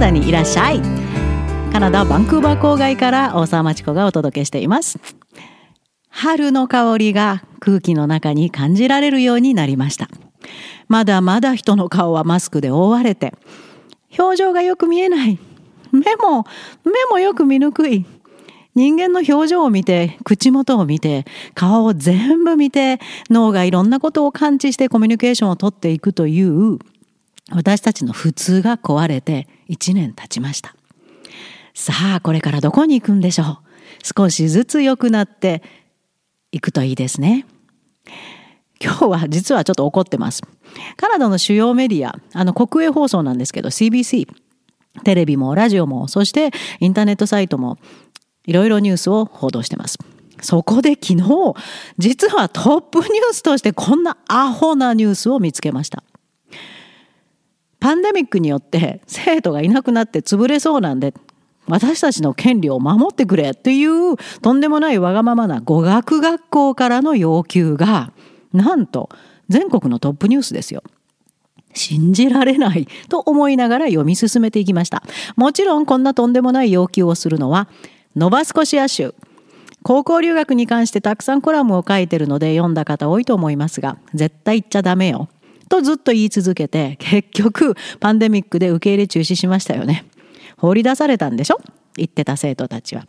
ダにいらっしゃい。カナダバンクーバー郊外から大沢町子がお届けしています。春の香りが空気の中に感じられるようになりました。まだまだ人の顔はマスクで覆われて表情がよく見えない。目も目もよく見にくい。人間の表情を見て口元を見て顔を全部見て脳がいろんなことを感知してコミュニケーションをとっていくという私たちの普通が壊れて1年経ちました。さあこれからどこに行くんでしょう？少しずつ良くなっていくといいですね。今日は実はちょっと怒ってます。カナダの主要メディアあの国営放送なんですけど CBC テレビもラジオもそしてインターネットサイトもいろいろニュースを報道してます。そこで昨日実はトップニュースとしてこんなアホなニュースを見つけました。パンデミックによって 生徒がいなくなって潰れそうなんで私たちの権利を守ってくれっていうとんでもないわがままな語学学校からの要求がなんと全国のトップニュースですよ。信じられないと思いながら読み進めていきました。もちろんこんなとんでもない要求をするのはノバスコシア州。高校留学に関してたくさんコラムを書いてるので読んだ方多いと思いますが絶対言っちゃダメよ。とずっと言い続けて結局パンデミックで受け入れ中止しましたよね。放り出されたんでしょ？言ってた生徒たちは。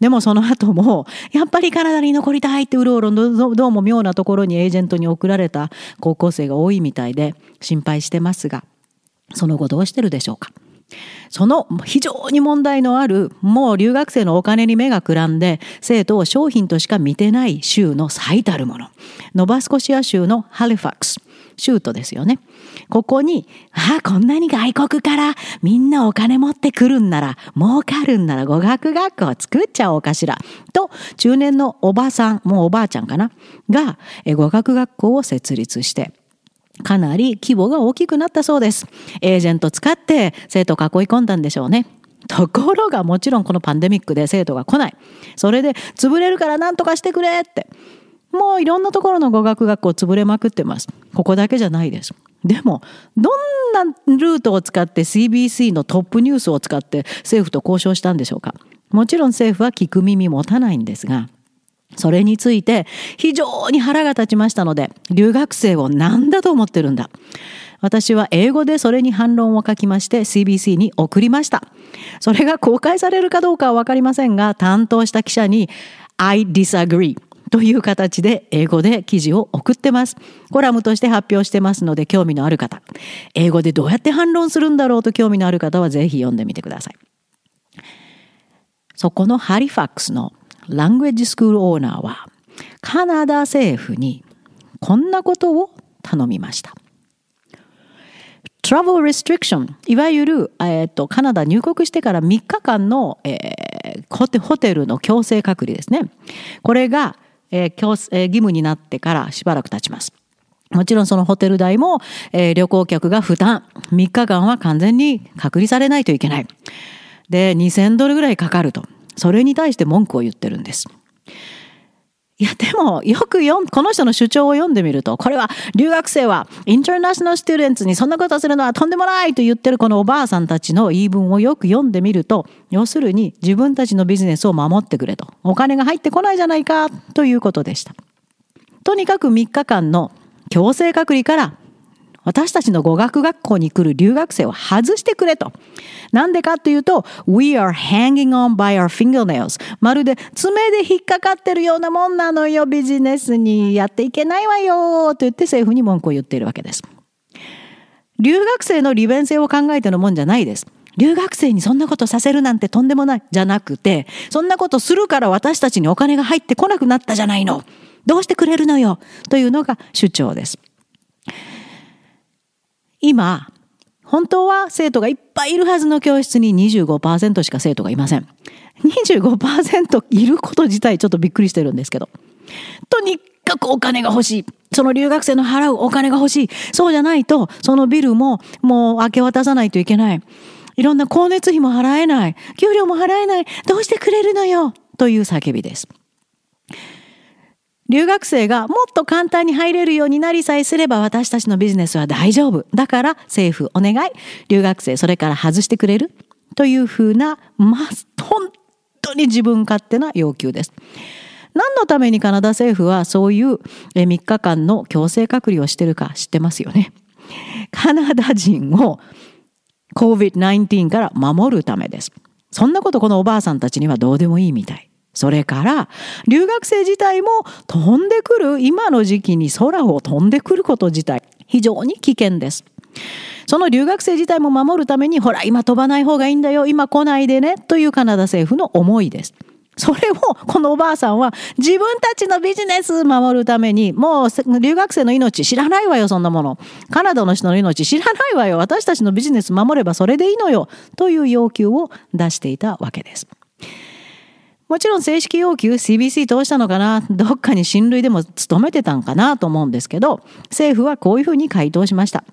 でもその後もやっぱりカナダに残りたいってうろうろどうも妙なところにエージェントに送られた高校生が多いみたいで心配してますがその後どうしてるでしょうか？その非常に問題のあるもう留学生のお金に目がくらんで生徒を商品としか見てない州の最たるものノバスコシア州のハリファックス州都ですよね。ここに、ああ、こんなに外国からみんなお金持ってくるんなら、儲かるんなら語学学校を作っちゃおうかしら。と、中年のおばさん、もうおばあちゃんかな、が語学学校を設立して、かなり規模が大きくなったそうです。エージェント使って生徒を囲い込んだんでしょうね。ところがもちろんこのパンデミックで生徒が来ない。それで潰れるから何とかしてくれって。もういろんなところの語学学校潰れまくってます。ここだけじゃないです。でも、どんなルートを使って CBC のトップニュースを使って政府と交渉したんでしょうか。もちろん政府は聞く耳持たないんですが、それについて非常に腹が立ちましたので、留学生を何だと思ってるんだ。私は英語でそれに反論を書きまして CBC に送りました。それが公開されるかどうかはわかりませんが、担当した記者に I disagree という形で英語で記事を送ってます。コラムとして発表してますので興味のある方、英語でどうやって反論するんだろうと興味のある方はぜひ読んでみてください。そこのハリファックスのラングエッジスクールオーナーはカナダ政府にこんなことを頼みました。トラベル restriction いわゆる、えーと、カナダ入国してから3日間の、えー、ホテルの強制隔離ですねこれがえー強えー、義務になってからしばらく経ちます。もちろんそのホテル代も、えー、旅行客が負担。3日間は完全に隔離されないといけない。で、2000ドルぐらいかかると。それに対して文句を言ってるんです。いやでもよく読んこの人の主張を読んでみるとこれは留学生はインターナショナルステューデンツにそんなことするのはとんでもないと言ってるこのおばあさんたちの言い分をよく読んでみると要するに自分たちのビジネスを守ってくれとお金が入ってこないじゃないかということでした。とにかく3日間の強制隔離から私たちの語学学校に来る留学生を外してくれと。なんでかというと、We are hanging on by our fingernails. まるで爪で引っかかってるようなもんなのよ、ビジネスにやっていけないわよ、と言って政府に文句を言っているわけです。留学生の利便性を考えてのもんじゃないです。留学生にそんなことさせるなんてとんでもない。じゃなくて、そんなことするから私たちにお金が入ってこなくなったじゃないの。どうしてくれるのよ。というのが主張です。今、本当は生徒がいっぱいいるはずの教室に25%しか生徒がいません。25%いること自体ちょっとびっくりしてるんですけど。とにかくお金が欲しい。その留学生の払うお金が欲しい。そうじゃないと、そのビルももう明け渡さないといけない。いろんな光熱費も払えない。給料も払えない。どうしてくれるのよ？という叫びです。留学生がもっと簡単に入れるようになりさえすれば私たちのビジネスは大丈夫。だから政府お願い。留学生それから外してくれるというふうな、まあ、本当に自分勝手な要求です。何のためにカナダ政府はそういう3日間の強制隔離をしてるか知ってますよね。カナダ人を COVID-19 から守るためです。そんなことこのおばあさんたちにはどうでもいいみたい。それから留学生自体も飛んでくる今の時期に空を飛んでくること自体非常に危険です。その留学生自体も守るためにほら今飛ばない方がいいんだよ今来ないでねというカナダ政府の思いです。それをこのおばあさんは自分たちのビジネス守るためにもう留学生の命知らないわよそんなものカナダの人の命知らないわよ私たちのビジネス守ればそれでいいのよという要求を出していたわけです。もちろん正式要求 CBC 通したのかな？どっかに親類でも勤めてたんかなと思うんですけど政府はこういうふうに回答しました。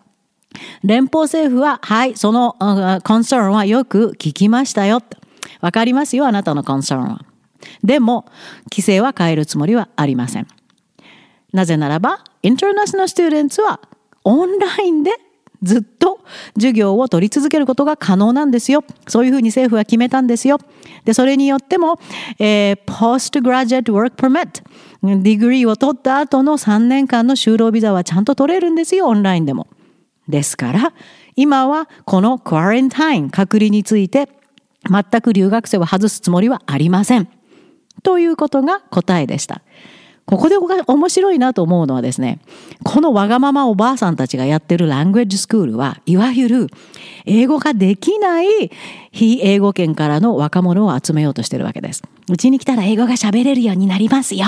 連邦政府ははいそのconcern はよく聞きましたよ。わかりますよあなたの concern は。でも、規制は変えるつもりはありません。なぜならば、 international students はオンラインでずっと授業を取り続けることが可能なんですよ。そういうふうに政府は決めたんですよ。で、それによっても、えー、Postgraduate Work Permit、 degree を取った後の3年間の就労ビザはちゃんと取れるんですよ、オンラインでも。ですから、今はこのクアレンタイン、隔離について、全く留学生を外すつもりはありません。ということが答えでした。ここで面白いなと思うのはですね、このわがままおばあさんたちがやってるラングエッジスクールは、いわゆる英語ができない非英語圏からの若者を集めようとしてるわけです。うちに来たら英語が喋れるようになりますよ。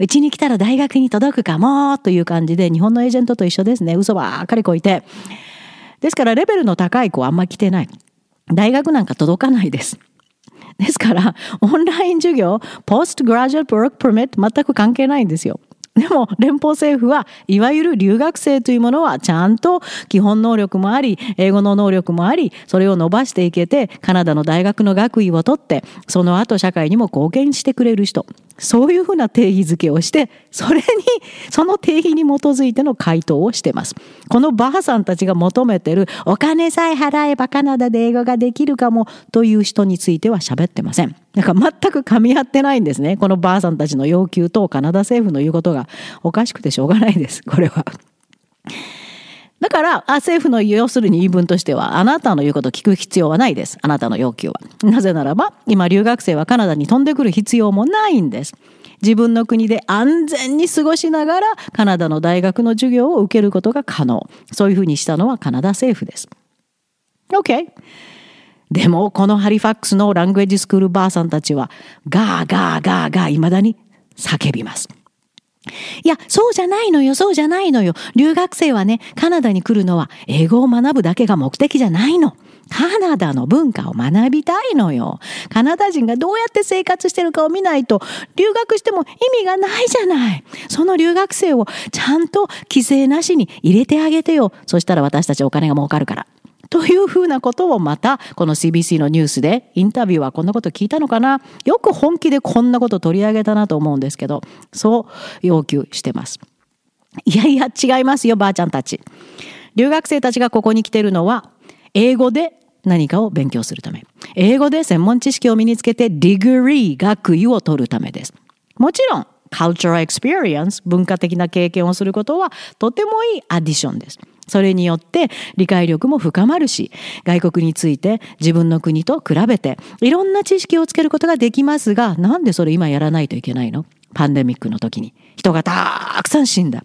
うちに来たら大学に届くかも。という感じで、日本のエージェントと一緒ですね。嘘ばっかりこいて。ですから、レベルの高い子はあんま来てない。大学なんか届かないです。ですから、オンライン授業、ポストグラジュアルプロックプロミット全く関係ないんですよ。でも連邦政府はいわゆる留学生というものはちゃんと基本能力もあり英語の能力もありそれを伸ばしていけてカナダの大学の学位を取ってその後社会にも貢献してくれる人そういうふうな定義づけをして、それに、その定義に基づいての回答をしてます。このバーさんたちが求めてる、お金さえ払えばカナダで英語ができるかもという人については喋ってません。だか全く噛み合ってないんですね。このばあさんたちの要求とカナダ政府の言うことがおかしくてしょうがないです。これは。だから、政府の要するに言い分としては、あなたの言うことを聞く必要はないです。あなたの要求は。なぜならば、今留学生はカナダに飛んでくる必要もないんです。自分の国で安全に過ごしながら、カナダの大学の授業を受けることが可能。そういうふうにしたのはカナダ政府です。OK。でも、このハリファックスのラングエッジスクールばあさんたちは、ガーガーガーガー未だに叫びます。いや、そうじゃないのよ、そうじゃないのよ。留学生はね、カナダに来るのは英語を学ぶだけが目的じゃないの。カナダの文化を学びたいのよ。カナダ人がどうやって生活してるかを見ないと、留学しても意味がないじゃない。その留学生をちゃんと規制なしに入れてあげてよ。そしたら私たちお金が儲かるから。というふうなことをまたこの CBC のニュースでインタビューはこんなこと聞いたのかなよく本気でこんなこと取り上げたなと思うんですけどそう要求してます。いやいや違いますよばあちゃんたち。留学生たちがここに来てるのは英語で何かを勉強するため英語で専門知識を身につけて degree 学位を取るためです。もちろん cultural experience 文化的な経験をすることはとてもいい addition です。それによって理解力も深まるし、外国について自分の国と比べていろんな知識をつけることができますが、なんでそれ今やらないといけないの？パンデミックの時に。人がたくさん死んだ。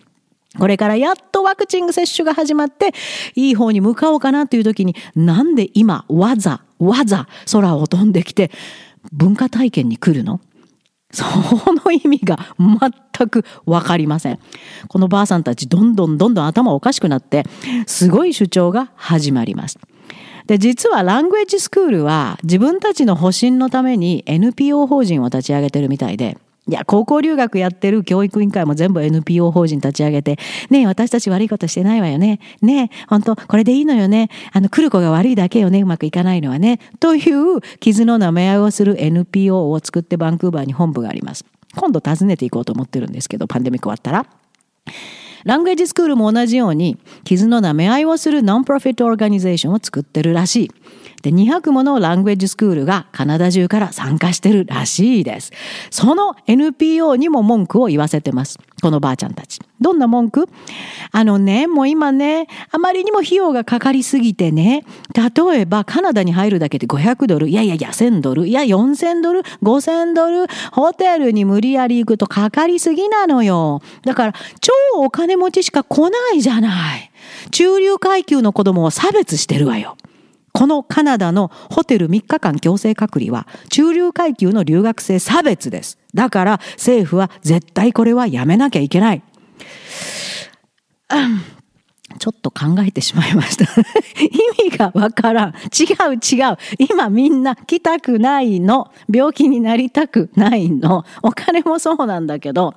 これからやっとワクチン接種が始まって、いい方に向かおうかなという時に、なんで今、わざ、わざ空を飛んできて、文化体験に来るの？その意味が全くわかりません。このばあさんたちどんどんどんどん頭おかしくなってすごい主張が始まります。で実はラングエッジスクールは自分たちの保身のために NPO 法人を立ち上げてるみたいでいや、高校留学やってる教育委員会も全部 NPO 法人立ち上げて、ねえ、私たち悪いことしてないわよね。ねえ、本当これでいいのよね。あの、来る子が悪いだけよね。うまくいかないのはね。という傷の舐め合いをする NPO を作ってバンクーバーに本部があります。今度訪ねていこうと思ってるんですけどパンデミック終わったら。ラングエージスクールも同じように傷の舐め合いをするノンプロフィットオーガニゼーションを作ってるらしい。で、200ものラングエッジスクールがカナダ中から参加してるらしいです。その NPO にも文句を言わせてます。このばあちゃんたち。どんな文句？あのね、もう今ね、あまりにも費用がかかりすぎてね、例えばカナダに入るだけで500ドル、いやいやいや、1000ドル、いや4000ドル、5000ドル、ホテルに無理やり行くとかかりすぎなのよ。だから、超お金持ちしか来ないじゃない。中流階級の子供を差別してるわよ。このカナダのホテル3日間強制隔離は中流階級の留学生差別です。だから政府は絶対これはやめなきゃいけない。ちょっと考えてしまいました意味がわからん。違う違う。今みんな来たくないの。病気になりたくないの。お金もそうなんだけど、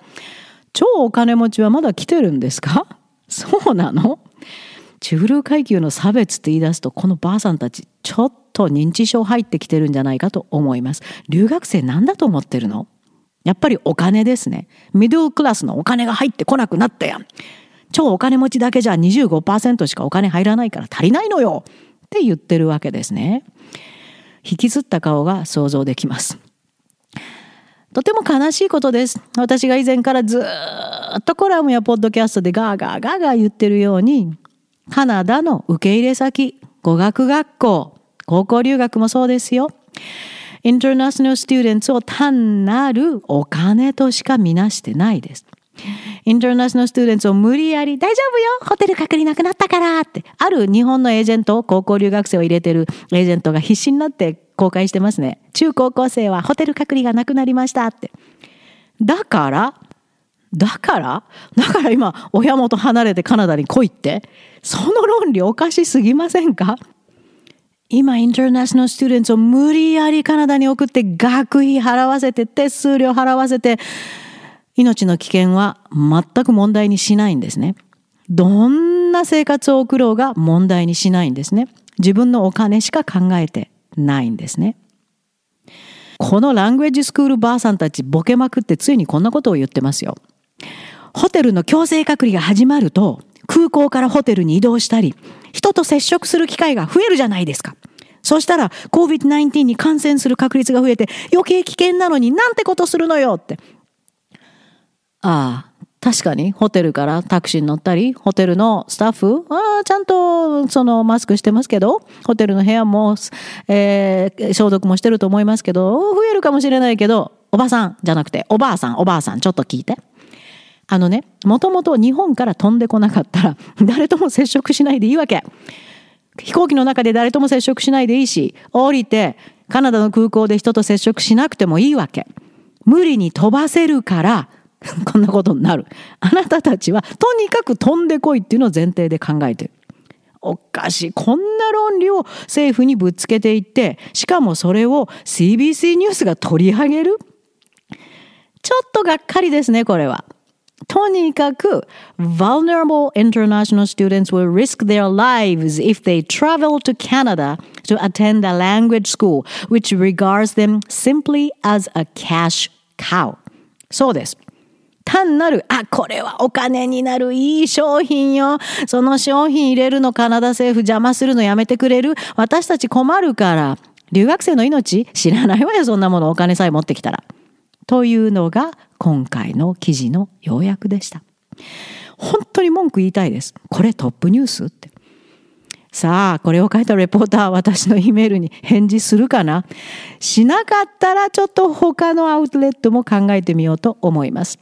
超お金持ちはまだ来てるんですか？そうなの？中流階級の差別って言い出すとこのばあさんたちちょっと認知症入ってきてるんじゃないかと思います。留学生なんだと思ってるの？やっぱりお金ですね。ミドルクラスのお金が入ってこなくなったやん。超お金持ちだけじゃ25%しかお金入らないから足りないのよ。って言ってるわけですね。引きずった顔が想像できます。とても悲しいことです。私が以前からずっとコラムやポッドキャストでガーガーガーガー言ってるように、カナダの受け入れ先、語学学校、高校留学もそうですよ。インターナショナルスチューデンツを単なるお金としか見なしてないです。インターナショナルスチューデンツを無理やり大丈夫よホテル隔離なくなったからってある日本のエージェント高校留学生を入れてるエージェントが必死になって公開してますね中高校生はホテル隔離がなくなりましたってだからだからだから今親元離れてカナダに来いってその論理おかしすぎませんか？今インターナショナルスチューデンツを無理やりカナダに送って学費払わせて手数料払わせて命の危険は全く問題にしないんですね。どんな生活を送ろうが問題にしないんですね。自分のお金しか考えてないんですね。このラングエッジスクールばあさんたちボケまくってついにこんなことを言ってますよ。ホテルの強制隔離が始まると空港からホテルに移動したり人と接触する機会が増えるじゃないですか。そしたら COVID-19 に感染する確率が増えて余計危険なのになんてことするのよってああ、確かにホテルからタクシーに乗ったり、ホテルのスタッフ、ああ、ちゃんとそのマスクしてますけど、ホテルの部屋も、えー、消毒もしてると思いますけど、増えるかもしれないけど、おばさんじゃなくて、おばあさん、おばあさん、ちょっと聞いて。あのね、もともと日本から飛んでこなかったら、誰とも接触しないでいいわけ。飛行機の中で誰とも接触しないでいいし、降りて、カナダの空港で人と接触しなくてもいいわけ。無理に飛ばせるから、こんなことになる。あなたたちはとにかく飛んでこいっていうのを前提で考えてる。おかしい。こんな論理を政府にぶつけていって、しかもそれを CBC ニュースが取り上げる？ちょっとがっかりですね、これは。とにかく、vulnerable international students will risk their lives if they travel to Canada to attend a language school which regards them simply as a cash cow. そうです。単なる、あ、これはお金になるいい商品よ。その商品入れるのカナダ政府邪魔するのやめてくれる私たち困るから。留学生の命知らないわよ、そんなものお金さえ持ってきたら。というのが今回の記事の要約でした。本当に文句言いたいです。これトップニュースって。さあ、これを書いたレポーターは私の E メールに返事するかなしなかったらちょっと他のアウトレットも考えてみようと思います。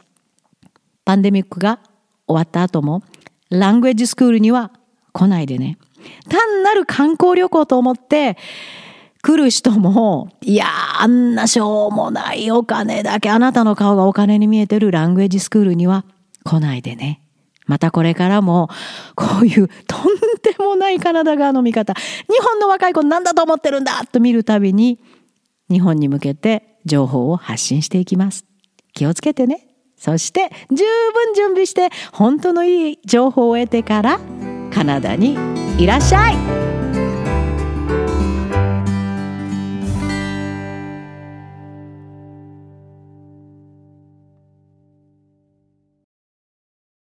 パンデミックが終わった後も、ラングエッジスクールには来ないでね。単なる観光旅行と思って、来る人も、いやあんなしょうもないお金だけ、あなたの顔がお金に見えてるラングエッジスクールには来ないでね。またこれからも、こういうとんでもないカナダ側の見方、日本の若い子なんだと思ってるんだと見るたびに、日本に向けて情報を発信していきます。気をつけてね。そして十分準備して本当のいい情報を得てからカナダにいらっしゃい